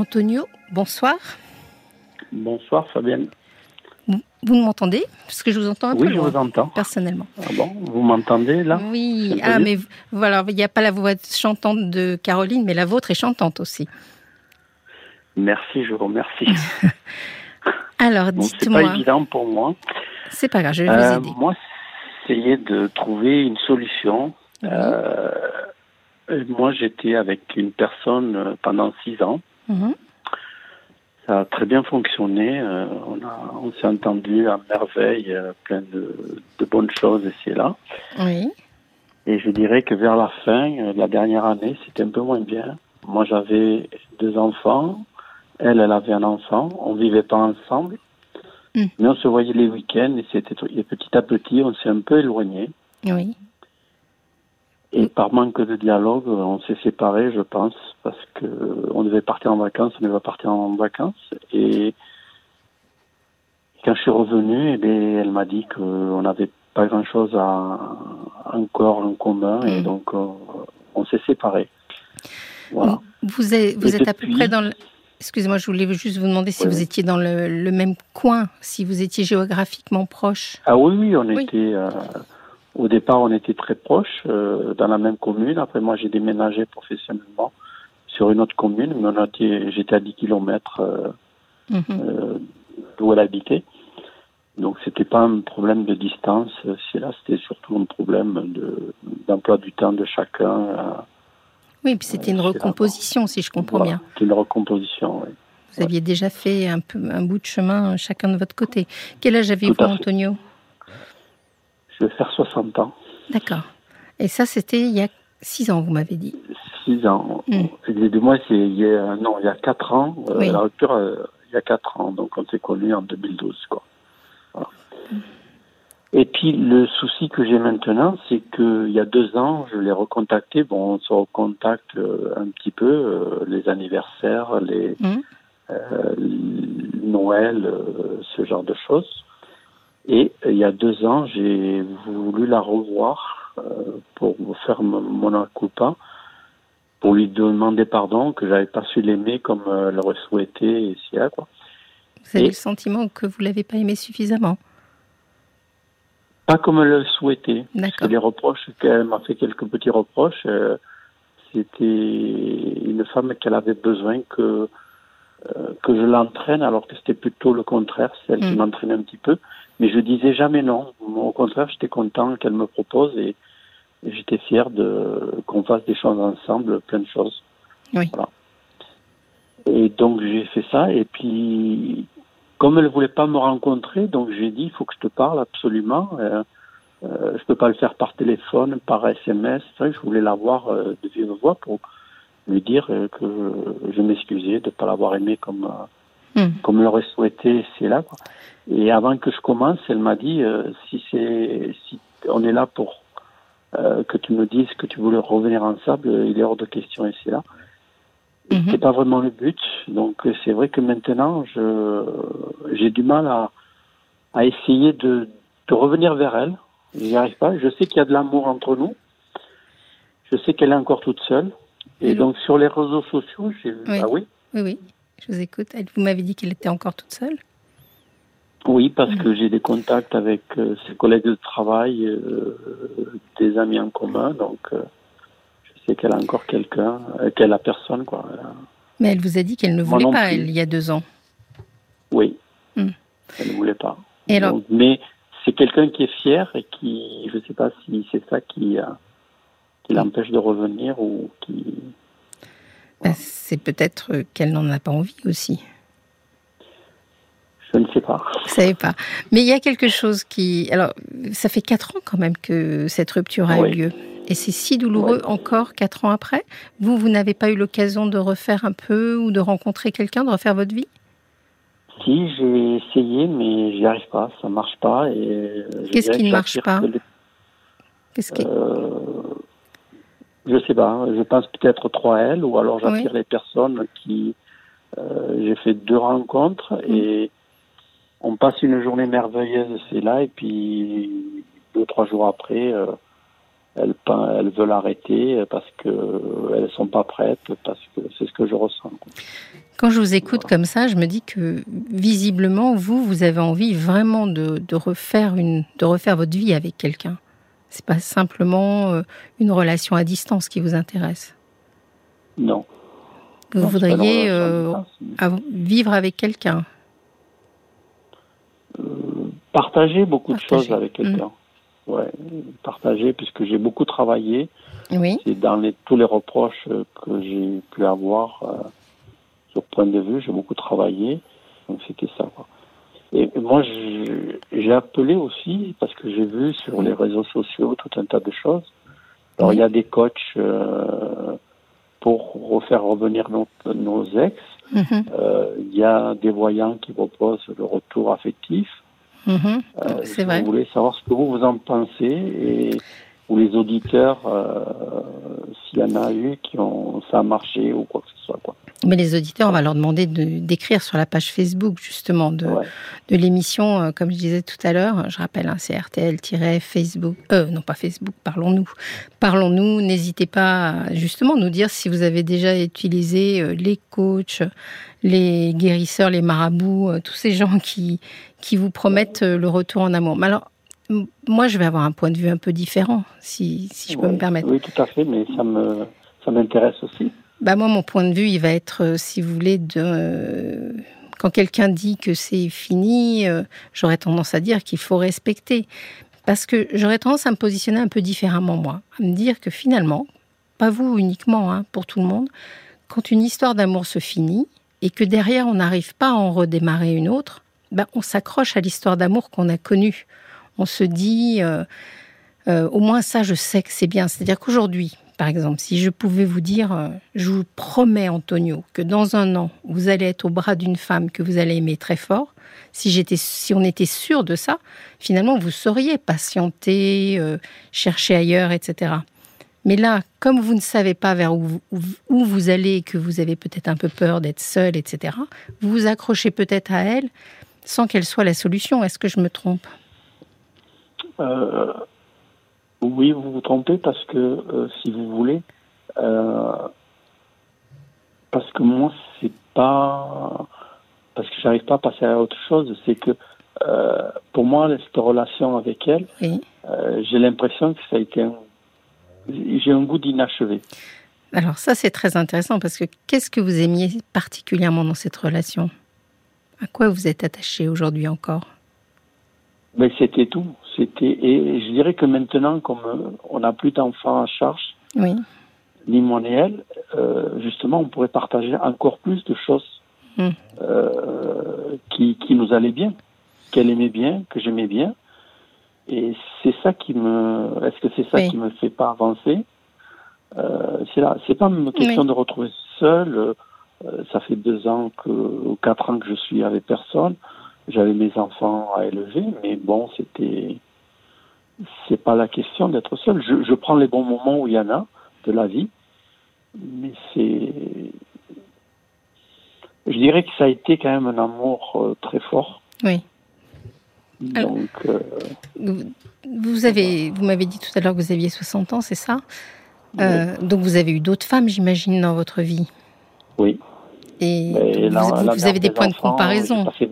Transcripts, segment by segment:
Antonio, bonsoir. Bonsoir Fabienne. Vous, vous m'entendez? Parce que je vous entends un oui, peu je vous entends. personnellement. Ah bon, vous m'entendez là? Oui, ah mais voilà, il n'y a pas la voix chantante de Caroline, mais la vôtre est chantante aussi. Merci, je vous remercie. Alors, Bon, c'est pas dites-moi, évident pour moi. c'est pas grave, je vais vous Euh, aider. moi, essayer de trouver une solution. Oui. Euh, moi, j'étais avec une personne euh, pendant six ans. Mhm. Ça a très bien fonctionné. euh, on a, on s'est entendu à merveille, euh, plein de, de bonnes choses ici et là. Oui, Et je dirais que vers la fin, euh, la dernière année, c'était un peu moins bien. Moi, j'avais deux enfants. Elle, elle avait un enfant. On vivait pas ensemble. Mm. Mais on se voyait les week-ends et c'était et petit à petit, on s'est un peu éloigné. oui, Et par manque de dialogue, on s'est séparés, je pense, parce que on devait partir en vacances, on devait partir en vacances. Et quand je suis revenu, eh bien, elle m'a dit qu'on n'avait pas grand-chose à encore en commun, et Mm. donc euh, on s'est séparés. Voilà. Vous êtes, vous à peu près dans le... Excusez-moi, je voulais juste vous demander si Oui, vous étiez dans le, le même coin, si vous étiez géographiquement proche. Ah oui, oui, on Oui. était. euh, au départ, on était très proches, euh, dans la même commune. Après, moi, j'ai déménagé professionnellement sur une autre commune, mais j'étais à 10 kilomètres euh, Mhm. euh, d'où elle habitait. Donc, c'était pas un problème de distance. C'est là, c'était surtout un problème de d'emploi du temps de chacun. euh, Oui, puis c'était une recomposition, si je comprends voilà. bien. C'est une recomposition. oui. Vous aviez déjà fait un, peu, un bout de chemin chacun de votre côté. Quel âge avez-vous. Antonio? Je vais faire 60 ans. D'accord. Et ça, c'était il y a six ans, vous m'avez dit. 6 ans. Mm. Et de moi, c'est il y a, non, il y a 4 ans. euh. La rupture, euh, il y a 4 ans. Donc, on s'est connus en 2012, quoi. Voilà. Et puis, le souci que j'ai maintenant, c'est qu'il y a deux ans, je l'ai recontacté. Bon, on se recontacte euh, un petit peu, les anniversaires, les euh, Noël, ce genre de choses. Et euh, il y a deux ans, j'ai voulu la revoir euh, pour faire mon culpa, pour lui demander pardon, que j'avais pas su l'aimer comme euh, elle aurait souhaité là, quoi. Vous avez Et- le sentiment que vous l'avez pas aimé suffisamment? Pas comme elle le souhaitait. D'accord. les reproches qu'elle m'a fait quelques petits reproches, euh, c'était une femme qu'elle avait besoin que euh, que je l'entraîne, alors que c'était plutôt le contraire, c'est elle qui Mm. m'entraînait un petit peu. Mais je disais jamais non. Au contraire, j'étais content qu'elle me propose et, et j'étais fier de qu'on fasse des choses ensemble, plein de choses. Oui. Voilà. Et donc j'ai fait ça et puis comme elle voulait pas me rencontrer, donc j'ai dit il faut que je te parle absolument. Euh, euh, je peux pas le faire par téléphone, par SMS. Vrai je voulais la voir euh, de vive voix pour lui dire euh, que je m'excusais de pas l'avoir aimé comme Hmm. comme l'aurait souhaité. C'est là. Quoi. Et avant que je commence, elle m'a dit euh, si c'est si on est là pour euh, que tu me dises que tu voulais revenir ensemble, euh, il est hors de question et c'est là. Mhm. C'est pas vraiment le but. Donc c'est vrai que maintenant, je j'ai du mal à à essayer de de revenir vers elle. J'y arrive pas. Je sais qu'il y a de l'amour entre nous. Je sais qu'elle est encore toute seule. Et le- donc sur les réseaux sociaux, j'ai vu. Oui. Ah oui. Oui, oui, je vous écoute. Vous m'avez dit qu'elle était encore toute seule? Oui, parce que j'ai des contacts avec euh, ses collègues de travail, euh, des amis en commun, donc euh, je sais qu'elle a encore quelqu'un, euh, qu'elle a personne, quoi. Mais elle vous a dit qu'elle ne voulait pas, elle, il y a deux ans. Oui, Hmm. elle ne voulait pas. Et alors, Donc, mais c'est quelqu'un qui est fier et qui, je ne sais pas si c'est ça qui, qui l'empêche de revenir ou qui. Bah, c'est peut-être euh, qu'elle n'en a pas envie aussi. Je ne sais pas. Vous savez pas. Mais il y a quelque chose qui. Alors, ça fait quatre ans quand même que cette rupture a Oui. eu lieu. Et c'est si douloureux encore quatre ans après. Vous, vous n'avez pas eu l'occasion de refaire un peu ou de rencontrer quelqu'un, de refaire votre vie? Si j'ai essayé, mais j'y arrive pas, ça marche pas. et Qu'est-ce qui ne marche pas Qu'est-ce qui... Euh, je sais pas. Je pense peut-être trop à elle, ou alors j'attire les personnes qui. euh, J'ai fait deux rencontres Mm. et on passe une journée merveilleuse, c'est là, et puis deux trois jours après, euh, elles, elles veulent arrêter parce qu'elles ne sont pas prêtes, parce que c'est ce que je ressens. Quand je vous écoute comme ça, je me dis que visiblement, vous, vous avez envie vraiment de, refaire, une, de refaire votre vie avec quelqu'un. C'est pas simplement euh, une relation à distance qui vous intéresse. Non. Vous voudriez euh, vivre avec quelqu'un. Euh, partager beaucoup de choses avec quelqu'un. Mmh. Ouais, partager puisque j'ai beaucoup travaillé. Oui. C'est dans les, tous les reproches que j'ai pu avoir sur point de vue, j'ai beaucoup travaillé. Donc c'était ça. Et moi, j'ai appelé aussi parce que j'ai vu sur les réseaux sociaux tout un tas de choses. Alors, il y a des coachs euh, pour refaire revenir nos, nos ex. Mhm. Euh, il y a des voyants qui proposent le retour affectif. Mhm. Euh, C'est vrai. Je voulais savoir ce que vous, vous en pensez et ou les auditeurs, s'il y en a eu qui ont ça a marché ou quoi que ce soit. Quoi. Mais les auditeurs, on va leur demander d'écrire sur la page Facebook justement de, de l'émission, euh, comme je disais tout à l'heure. Je rappelle, hein, c'est RTL-Facebook. Euh, non, pas Facebook, parlons-nous. Parlons-nous. N'hésitez pas à justement nous dire si vous avez déjà utilisé euh, les coachs, les guérisseurs, les marabouts, tous ces gens qui, qui vous promettent le retour en amour. Mais alors, moi, je vais avoir un point de vue un peu différent, si, si je peux me permettre. Oui, tout à fait, mais ça me ça m'intéresse aussi. Bah moi, mon point de vue, il va être, euh, si vous voulez, de euh, quand quelqu'un dit que c'est fini, euh, j'aurais tendance à dire qu'il faut respecter. Parce que j'aurais tendance à me positionner un peu différemment, moi. À me dire que finalement, pas vous uniquement, hein, pour tout le monde, quand une histoire d'amour se finit et que derrière on n'arrive pas à en redémarrer une autre, ben, on s'accroche à l'histoire d'amour qu'on a connue. On se dit, au moins ça, je sais que c'est bien. C'est-à-dire qu'aujourd'hui, par exemple, si je pouvais vous dire, euh, je vous promets, Antonio, que dans un an, vous allez être au bras d'une femme que vous allez aimer très fort, si, j'étais, si on était sûr de ça, finalement, vous sauriez patienter, euh, chercher ailleurs, etc. Mais là, comme vous ne savez pas vers où, où, vous allez que vous avez peut-être un peu peur d'être seul, etc., vous vous accrochez peut-être à elle sans qu'elle soit la solution. Est-ce que je me trompe? Euh, oui, vous vous trompez parce que, euh, si vous voulez, euh, parce que moi, c'est pas. Parce que j'arrive pas à passer à autre chose, c'est que pour moi, cette relation avec elle, j'ai l'impression que ça a été un. J'ai un goût d'inachevé. Alors, ça, c'est très intéressant parce que qu'est-ce que vous aimiez particulièrement dans cette relation? À quoi vous êtes attaché aujourd'hui encore? Mais c'était tout. C'était et je dirais que maintenant, comme euh, on n'a plus d'enfants à charge, ni moi ni elle, euh, justement, on pourrait partager encore plus de choses hmm. euh, qui, qui nous allaient bien, qu'elle aimait bien, que j'aimais bien. Et c'est ça qui me. Est-ce que c'est ça qui me fait pas avancer? Euh, C'est là. C'est pas une question de retrouver seul. ça fait deux ans que, ou quatre ans que je suis avec personne. J'avais mes enfants à élever, mais bon, c'était c'est pas la question d'être seul. Je, je, prends les bons moments où il y en a de la vie, mais c'est. Je dirais que ça a été quand même un amour euh, très fort. Oui. Donc. Euh, vous avez, vous m'avez dit tout à l'heure que vous aviez 60 ans, c'est ça? Euh, Donc vous avez eu d'autres femmes, j'imagine, dans votre vie. Oui. Et vous, avez des points de comparaison. Fait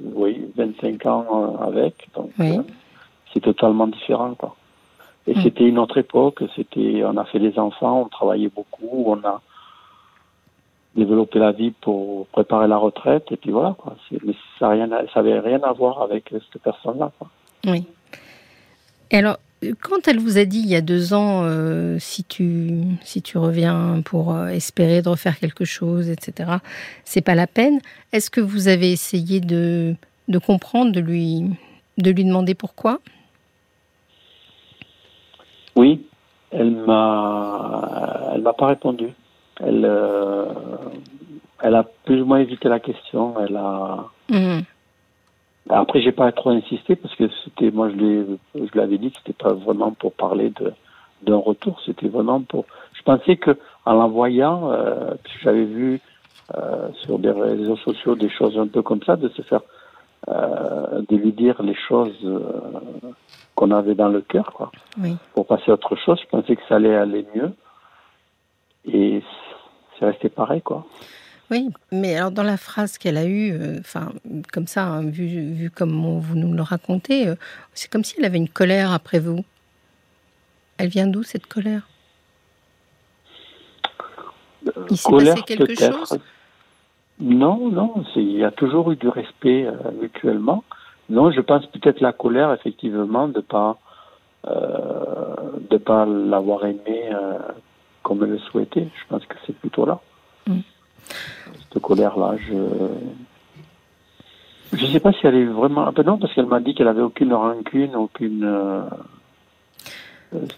oui, 25 ans avec. Donc, oui c'est totalement différent. Quoi. Et hmm. c'était une autre époque, c'était, on a fait des enfants, on travaillait beaucoup, on a développé la vie pour préparer la retraite, et puis voilà, quoi. Mais ça n'avait rien à voir avec cette personne-là. Oui. Et alors, quand elle vous a dit il y a deux ans, euh, si, tu, si tu reviens pour euh, espérer de refaire quelque chose, etc., c'est pas la peine, est-ce que vous avez essayé de, de comprendre, de lui, de lui demander pourquoi? Oui, elle m'a, elle m'a pas répondu. Elle, euh, elle a plus ou moins évité la question. Elle a. Mmh. Après, j'ai pas trop insisté parce que c'était, moi, je je l'avais dit que c'était pas vraiment pour parler de d'un retour. C'était vraiment pour. Je pensais que en l'envoyant, euh, j'avais vu euh, sur des réseaux sociaux des choses un peu comme ça, de se faire de lui dire les choses qu'on avait dans le cœur, quoi. Oui. Pour passer à autre chose, je pensais que ça allait aller mieux. Et c'est resté pareil, quoi. Oui, mais alors dans la phrase qu'elle a eue, euh, enfin, comme ça, hein, vu, vu comme vous nous le racontez, euh, c'est comme si elle avait une colère après vous. Elle vient d'où cette colère? Il s'est passé quelque chose? Non, non, il y a toujours eu du respect euh, mutuellement. Non, je pense peut-être la colère, effectivement, de pas de pas l'avoir aimé comme elle le souhaitait. Je pense que c'est plutôt là. Mm. Cette colère-là, je. Je ne sais pas si elle est vraiment. Ah non, parce qu'elle m'a dit qu'elle avait aucune rancune, aucune. Euh,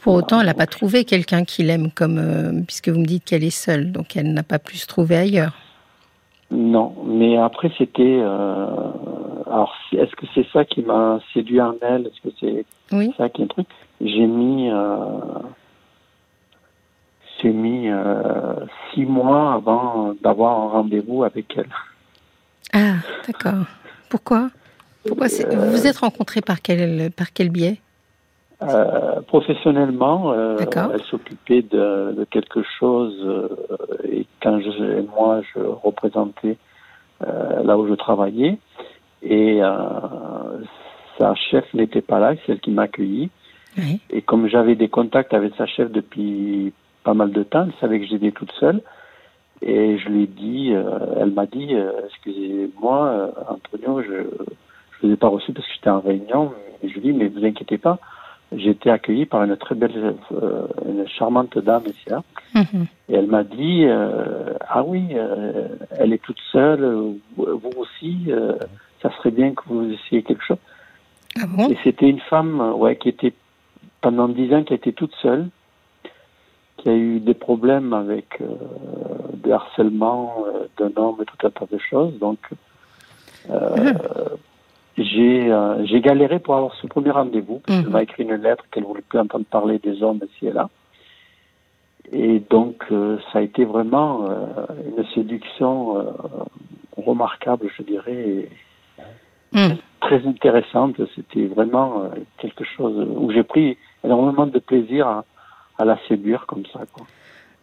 Pour autant, elle n'a pas trouvé quelqu'un qui l'aime comme. Euh, puisque vous me dites qu'elle est seule, donc elle n'a pas pu se trouver ailleurs. Non, mais après, c'était. Euh, alors, est-ce que c'est ça qui m'a séduit en elle Est-ce que c'est ça qui est un truc? J'ai mis s'est mis euh, six mois avant d'avoir un rendez-vous avec elle. Ah, d'accord. Pourquoi? Pourquoi Vous vous êtes rencontrés par quel, par quel biais? Euh, professionnellement, euh, elle s'occupait de, quelque chose et quand je, moi je représentais là où je travaillais et sa chef n'était pas là, c'est elle qui m'a accueilli. Et comme j'avais des contacts avec sa chef depuis pas mal de temps. Elle savait que j'étais toute seule. Et je lui ai dit, euh, elle m'a dit, euh, excusez-moi, euh, Antonio, je ne vous ai pas reçu parce que j'étais en réunion. Et je lui ai dit, mais vous inquiétez pas, j'ai été accueilli par une très belle, une charmante dame ici là. Mhm. Et elle m'a dit, ah oui, elle est toute seule, vous aussi, ça serait bien que vous essayiez quelque chose. Ah bon? Et c'était une femme, ouais, qui était pendant dix ans, qui était toute seule y a eu des problèmes avec euh, des harcèlements euh, d'un homme et tout un tas de choses. Donc, euh, j'ai galéré pour avoir ce premier rendez-vous. Elle mhm. m'a écrit une lettre qu'elle voulait plus entendre parler des hommes ici et là. Et donc, ça a été vraiment une séduction remarquable, je dirais, mhm. très intéressante. C'était vraiment quelque chose où j'ai pris énormément de plaisir à, à la séduire comme ça.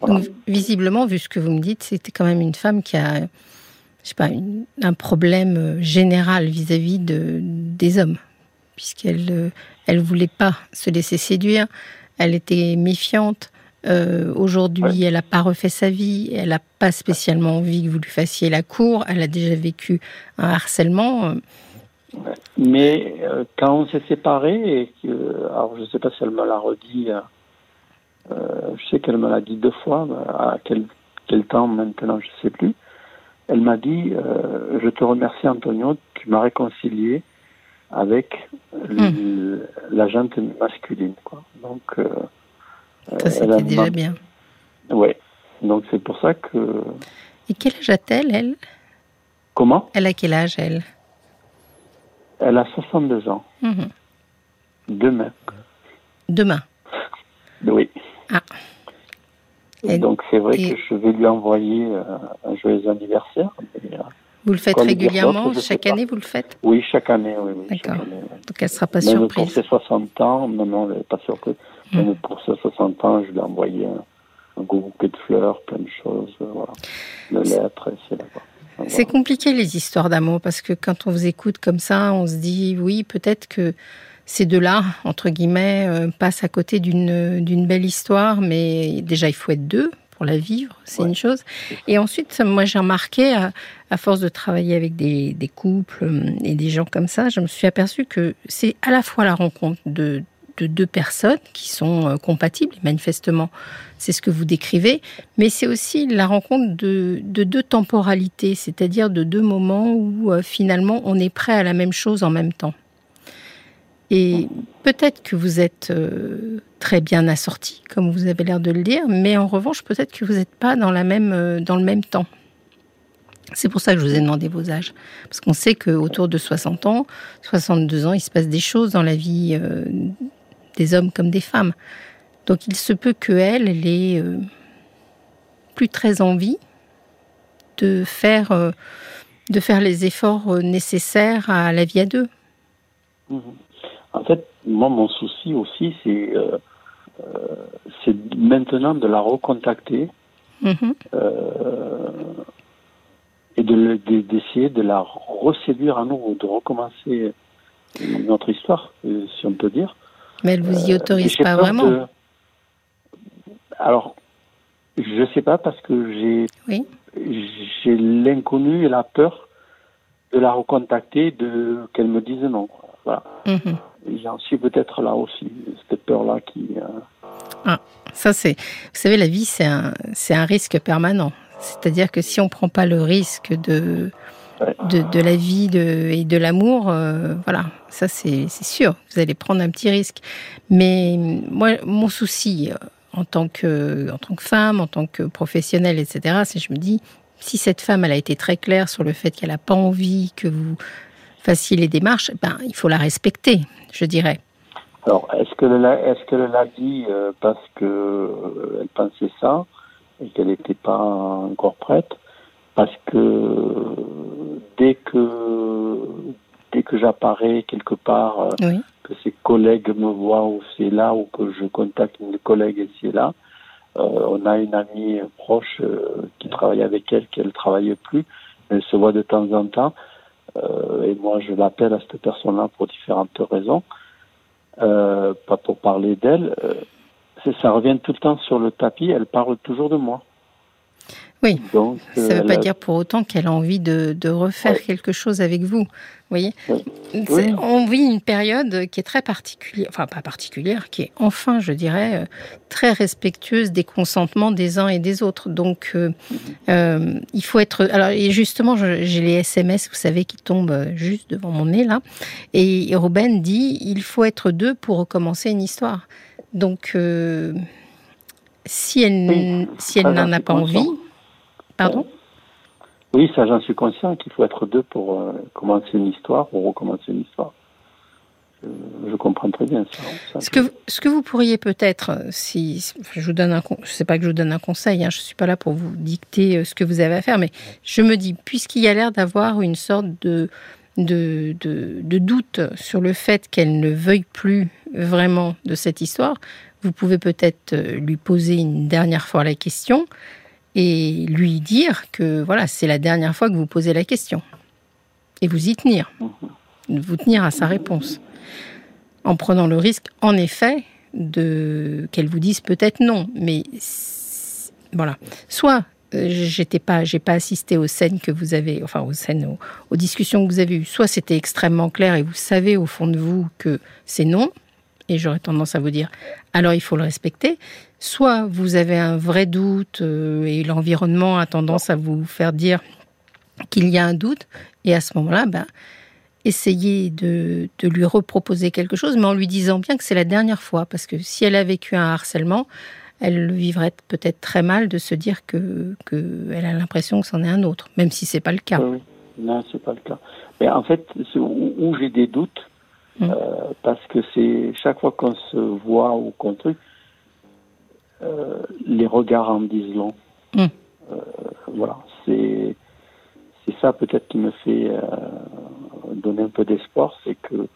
Donc, visiblement, vu ce que vous me dites, c'était quand même une femme qui a, je sais pas, un problème euh, général vis-à-vis de, des hommes, puisqu'elle euh, elle voulait pas se laisser séduire, elle était méfiante. Euh, aujourd'hui, elle n'a pas refait sa vie, elle n'a pas spécialement envie que vous lui fassiez la cour, elle a déjà vécu un harcèlement. Mais quand on s'est séparés, et que, alors je ne sais pas si elle me l'a redit euh, je sais qu'elle me l'a dit deux fois, à quel, quel temps maintenant, je ne sais plus. Elle m'a dit euh, Je te remercie, Antonio, tu m'as réconcilié avec hmm. la gente masculine. Quoi. Donc, euh, ça, c'était déjà bien. Oui. Donc, c'est pour ça que. Et quel âge a-t-elle, elle? Comment? Elle a quel âge, elle? Elle a 62 ans. Mhm. Demain. Demain Oui. Ah. Et donc c'est vrai que je vais lui envoyer euh, un joyeux anniversaire. Vous le faites régulièrement Chaque année, vous le faites? Oui, chaque année, oui. D'accord. Donc elle ne sera pas Même surprise. Pour ses 60 ans, non, non, elle n'est pas surprise. Hmm. Même pour ses 60 ans, je lui ai envoyé un, un gros bouquet de fleurs, plein de choses, euh, voilà. Une lettre, c'est C'est compliqué les histoires d'amour parce que quand on vous écoute comme ça, on se dit oui, peut-être que ces deux-là, entre guillemets, euh, passent à côté d'une belle histoire, mais déjà il faut être deux pour la vivre, c'est une chose. Et ensuite, moi j'ai remarqué, à, force de travailler avec des, couples euh, et des gens comme ça, je me suis aperçu que c'est à la fois la rencontre de, deux personnes qui sont euh, compatibles, manifestement, c'est ce que vous décrivez, mais c'est aussi la rencontre de, de deux temporalités, c'est-à-dire de deux moments où finalement on est prêt à la même chose en même temps. Et peut-être que vous êtes euh, très bien assorti, comme vous avez l'air de le dire, mais en revanche, peut-être que vous n'êtes pas dans, même, euh, le même temps. C'est pour ça que je vous ai demandé vos âges. Parce qu'on sait qu'autour de 60 ans, 62 ans, il se passe des choses dans la vie euh, des hommes comme des femmes. Donc il se peut qu'elle, elle ait plus très envie de faire de faire les efforts nécessaires à la vie à deux. Mhm. En fait, moi, mon souci aussi, c'est c'est maintenant de la recontacter mhm. et d'essayer de, de, la reséduire à nouveau, de recommencer notre histoire, si on peut dire. Mais elle vous y autorise pas vraiment. Alors, je sais pas parce que j'ai j'ai l'inconnu et la peur de la recontacter, de qu'elle me dise non. Voilà. Mhm. J'en suis peut-être là aussi, cette peur-là qui. Euh, ah, ça c'est. Vous savez, la vie c'est un c'est un risque permanent. C'est-à-dire que si on prend pas le risque de de, la vie de, et de l'amour, euh, voilà, ça c'est sûr. Vous allez prendre un petit risque. Mais moi, mon souci, euh, en tant que, en tant que femme, en tant que professionnelle, etc. C'est je me dis, si cette femme, elle a été très claire sur le fait qu'elle n'a pas envie que vous fassiez les démarches, ben, il faut la respecter, je dirais. Alors, est-ce qu'elle est l'a dit euh, parce qu'elle euh, pensait ça et qu'elle n'était pas encore prête? Parce que dès que dès que j'apparais quelque part, euh, oui que ses collègues me voient ou c'est là ou que je contacte une collègue et là. Euh, on a une amie proche euh, qui travaille avec elle, qui ne travaille plus. Elle se voit de temps en temps. Euh, et moi, je l'appelle à cette personne-là pour différentes raisons. pas pour parler d'elle. ça revient tout le temps sur le tapis. Elle parle toujours de moi. Oui, Donc, ça ne veut pas dire pour autant qu'elle a envie de, refaire quelque chose avec vous. voyez On vit une période qui est très particulière, enfin pas particulière, qui est enfin, je dirais, euh, très respectueuse des consentements des uns et des autres. Donc, euh, euh, il faut être... Alors, et justement, j'ai les SMS, vous savez, qui tombent juste devant mon nez, là. Et Robin dit, il faut être deux pour recommencer une histoire. Donc, si elle, si elle n'en a pas envie Pardon Oui, ça j'en suis conscient qu'il faut être deux pour euh, commencer une histoire ou recommencer une histoire. Je, comprends très bien ça. ce, que, ce que vous pourriez peut-être, euh, si je vous donne un, sais pas que je vous donne un conseil, hein, je suis pas là pour vous dicter euh, ce que vous avez à faire, mais je me dis, puisqu'il y a l'air d'avoir une sorte de, de, de, doute sur le fait qu'elle ne veuille plus vraiment de cette histoire, vous pouvez peut-être lui poser une dernière fois la question et lui dire que voilà, c'est la dernière fois que vous posez la question. Et vous y tenir. Vous tenir à sa réponse. En prenant le risque, en effet, de qu'elle vous dise peut-être non. Mais voilà. Soit euh, j'étais pas, j'ai pas assisté aux scènes que vous avez, enfin aux scènes, aux discussions que vous avez eues. Soit c'était extrêmement clair et vous savez au fond de vous que c'est non. Et j'aurais tendance à vous dire, alors il faut le respecter soit vous avez un vrai doute euh, et l'environnement a tendance à vous faire dire qu'il y a un doute, et à ce moment-là, ben, essayez de, lui reproposer quelque chose, mais en lui disant bien que c'est la dernière fois, parce que si elle a vécu un harcèlement, elle le vivrait peut-être très mal de se dire que qu'elle a l'impression que c'en est un autre, même si c'est pas le cas. Oui, non, c'est pas le cas. Mais en fait, où, j'ai des doutes, mmh. euh, parce que c'est chaque fois qu'on se voit ou qu'on truc, euh, les regards en disent long. Hmm. Euh, voilà, c'est c'est ça peut-être qui me fait donner un peu d'espoir, c'est que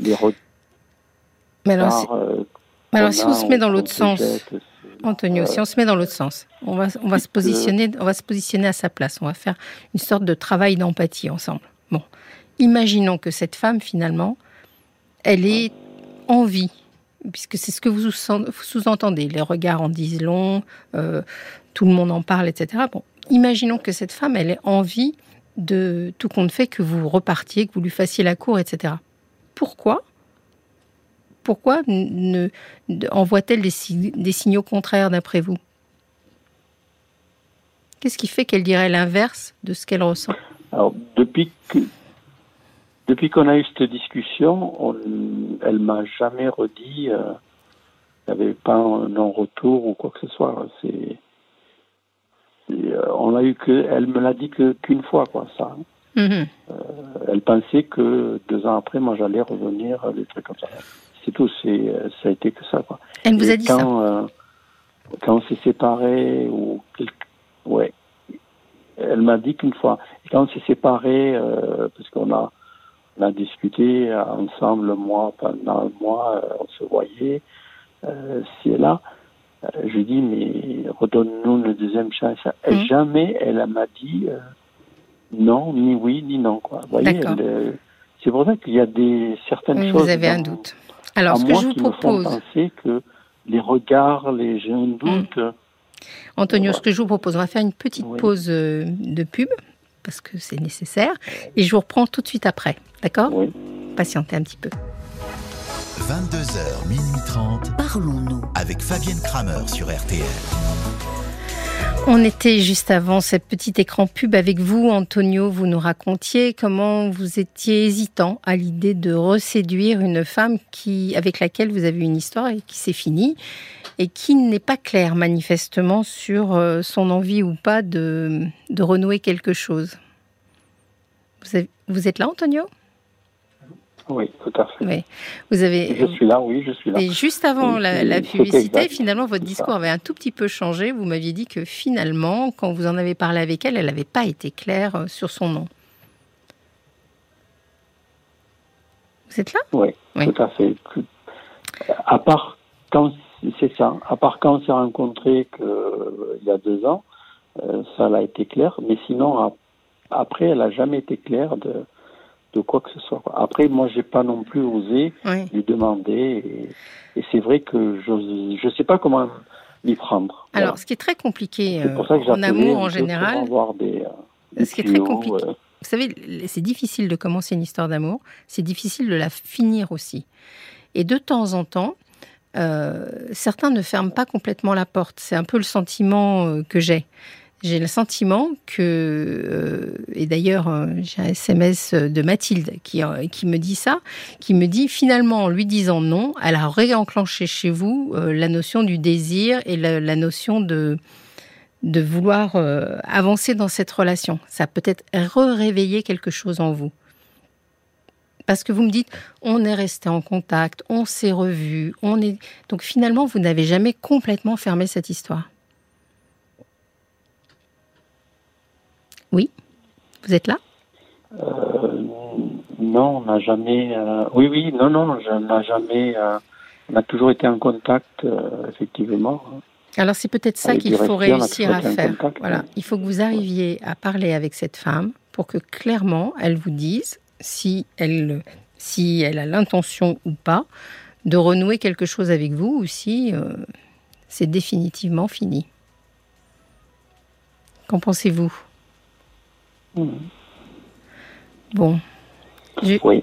les regards. Mais alors, si, alors si on se met dans l'autre sens, Antonio, si on se met dans l'autre sens, on va on va se positionner on va se positionner à sa place, on va faire une sorte de travail d'empathie ensemble. Bon, imaginons que cette femme finalement, elle est en vie puisque c'est ce que vous sous-entendez, les regards en disent long, euh, tout le monde en parle, etc. Bon, imaginons que cette femme, elle ait envie de tout compte fait que vous repartiez, que vous lui fassiez la cour, etc. Pourquoi? Pourquoi envoie-t-elle des, des signaux contraires d'après vous? Qu'est-ce qui fait qu'elle dirait l'inverse de ce qu'elle ressent? Alors, depuis que, depuis qu'on a eu cette discussion, on, elle m'a jamais redit, euh, il n'y avait pas un non-retour ou quoi que ce soit. C'est, euh, on a eu que, elle me l'a dit que qu'une fois, quoi, ça. Mm-hmm. Euh, elle pensait que deux ans après, moi, j'allais revenir, des trucs comme ça. C'est tout, c'est, ça a été que ça, quoi. Elle vous a dit quand, ça? Quand on s'est séparés, ou ouais, elle m'a dit qu'une fois. Et quand on s'est séparés, parce qu'on a, on a discuté ensemble, moi, pendant un mois, on se voyait, euh, si et là. je lui dis, mais redonne-nous une deuxième chance. Et Mhm. jamais elle m'a dit euh, non, ni oui, ni non. Quoi. Vous voyez, euh, c'est pour ça qu'il y a des certaines Oui, choses. vous avez un doute. Alors, à ce que je vous qui me font propose, penser que les regards, les j'ai un doute. Antonio, ce que je vous propose, on va faire une petite Oui. pause euh, de pub, parce que c'est nécessaire, et je vous reprends tout de suite après. D'accord Oui. Patientez un petit peu. 22h, minuit 30, Parlons-nous. avec Fabienne Kramer sur RTL. On était juste avant cette petite écran pub avec vous, Antonio. Vous nous racontiez comment vous étiez hésitant à l'idée de reséduire une femme qui, avec laquelle vous avez une histoire et qui s'est finie et qui n'est pas claire manifestement sur euh, son envie ou pas de, de renouer quelque chose. Vous êtes là, Antonio? Oui, tout à fait. Oui. Vous avez. Je suis là, oui, je suis là. Et juste avant Oui, la, la publicité, finalement, votre discours avait un tout petit peu changé. Vous m'aviez dit que finalement, quand vous en avez parlé avec elle, elle n'avait pas été claire euh, sur son nom. Vous êtes là? Oui, Oui. tout à fait. À part quand c'est ça, à part quand on s'est rencontrés que, euh, il y a deux ans, euh, ça a été clair. Mais sinon, après, elle a jamais été claire de, de quoi que ce soit. Après, moi, j'ai pas non plus osé Oui. lui demander. Et, et c'est vrai que je je sais pas comment m'y prendre. Voilà. Alors, ce qui est très compliqué euh, pour ça que en amour en général, avoir des, euh, des Ce qui est très compliqué. euh, vous savez, c'est difficile de commencer une histoire d'amour, c'est difficile de la finir aussi. Et de temps en temps, euh, certains ne ferment pas complètement la porte. C'est un peu le sentiment que j'ai. J'ai le sentiment que, euh, et d'ailleurs euh, j'ai un SMS de Mathilde qui, euh, qui me dit ça, qui me dit finalement en lui disant non, elle a réenclenché chez vous la notion du désir et la, notion de, de vouloir avancer dans cette relation. Ça peut-être réveillé quelque chose en vous. Parce que vous me dites, on est resté en contact, on s'est revus, on est. Donc finalement, vous n'avez jamais complètement fermé cette histoire. Oui Vous êtes là? Euh, non, on n'a jamais. euh, Oui, oui, non, non, on n'a jamais. euh, On a toujours été en contact, effectivement. Alors c'est peut-être ça qu'il faut réussir à faire. contact, Voilà, il faut que vous arriviez à parler avec cette femme pour que clairement elle vous dise si elle, si elle a l'intention ou pas de renouer quelque chose avec vous ou si euh, c'est définitivement fini. Qu'en pensez-vous? Bon, je, Oui.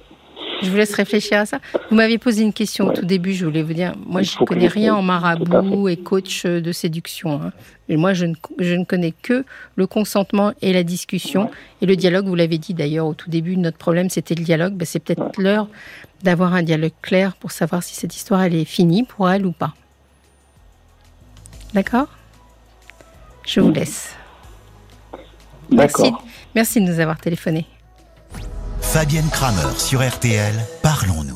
je vous laisse réfléchir à ça. Vous m'aviez posé une question au tout début, je voulais vous dire, moi je ne connais rien en marabout et coach de séduction. hein. Et moi je ne, je ne connais que le consentement et la discussion. Ouais. Et le dialogue, vous l'avez dit d'ailleurs au tout début, notre problème c'était le dialogue. Ben, c'est peut-être l'heure d'avoir un dialogue clair pour savoir si cette histoire elle est finie pour elle ou pas. D'accord? Je vous laisse. Merci. Merci de nous avoir téléphoné. Fabienne Kramer sur RTL, parlons-nous.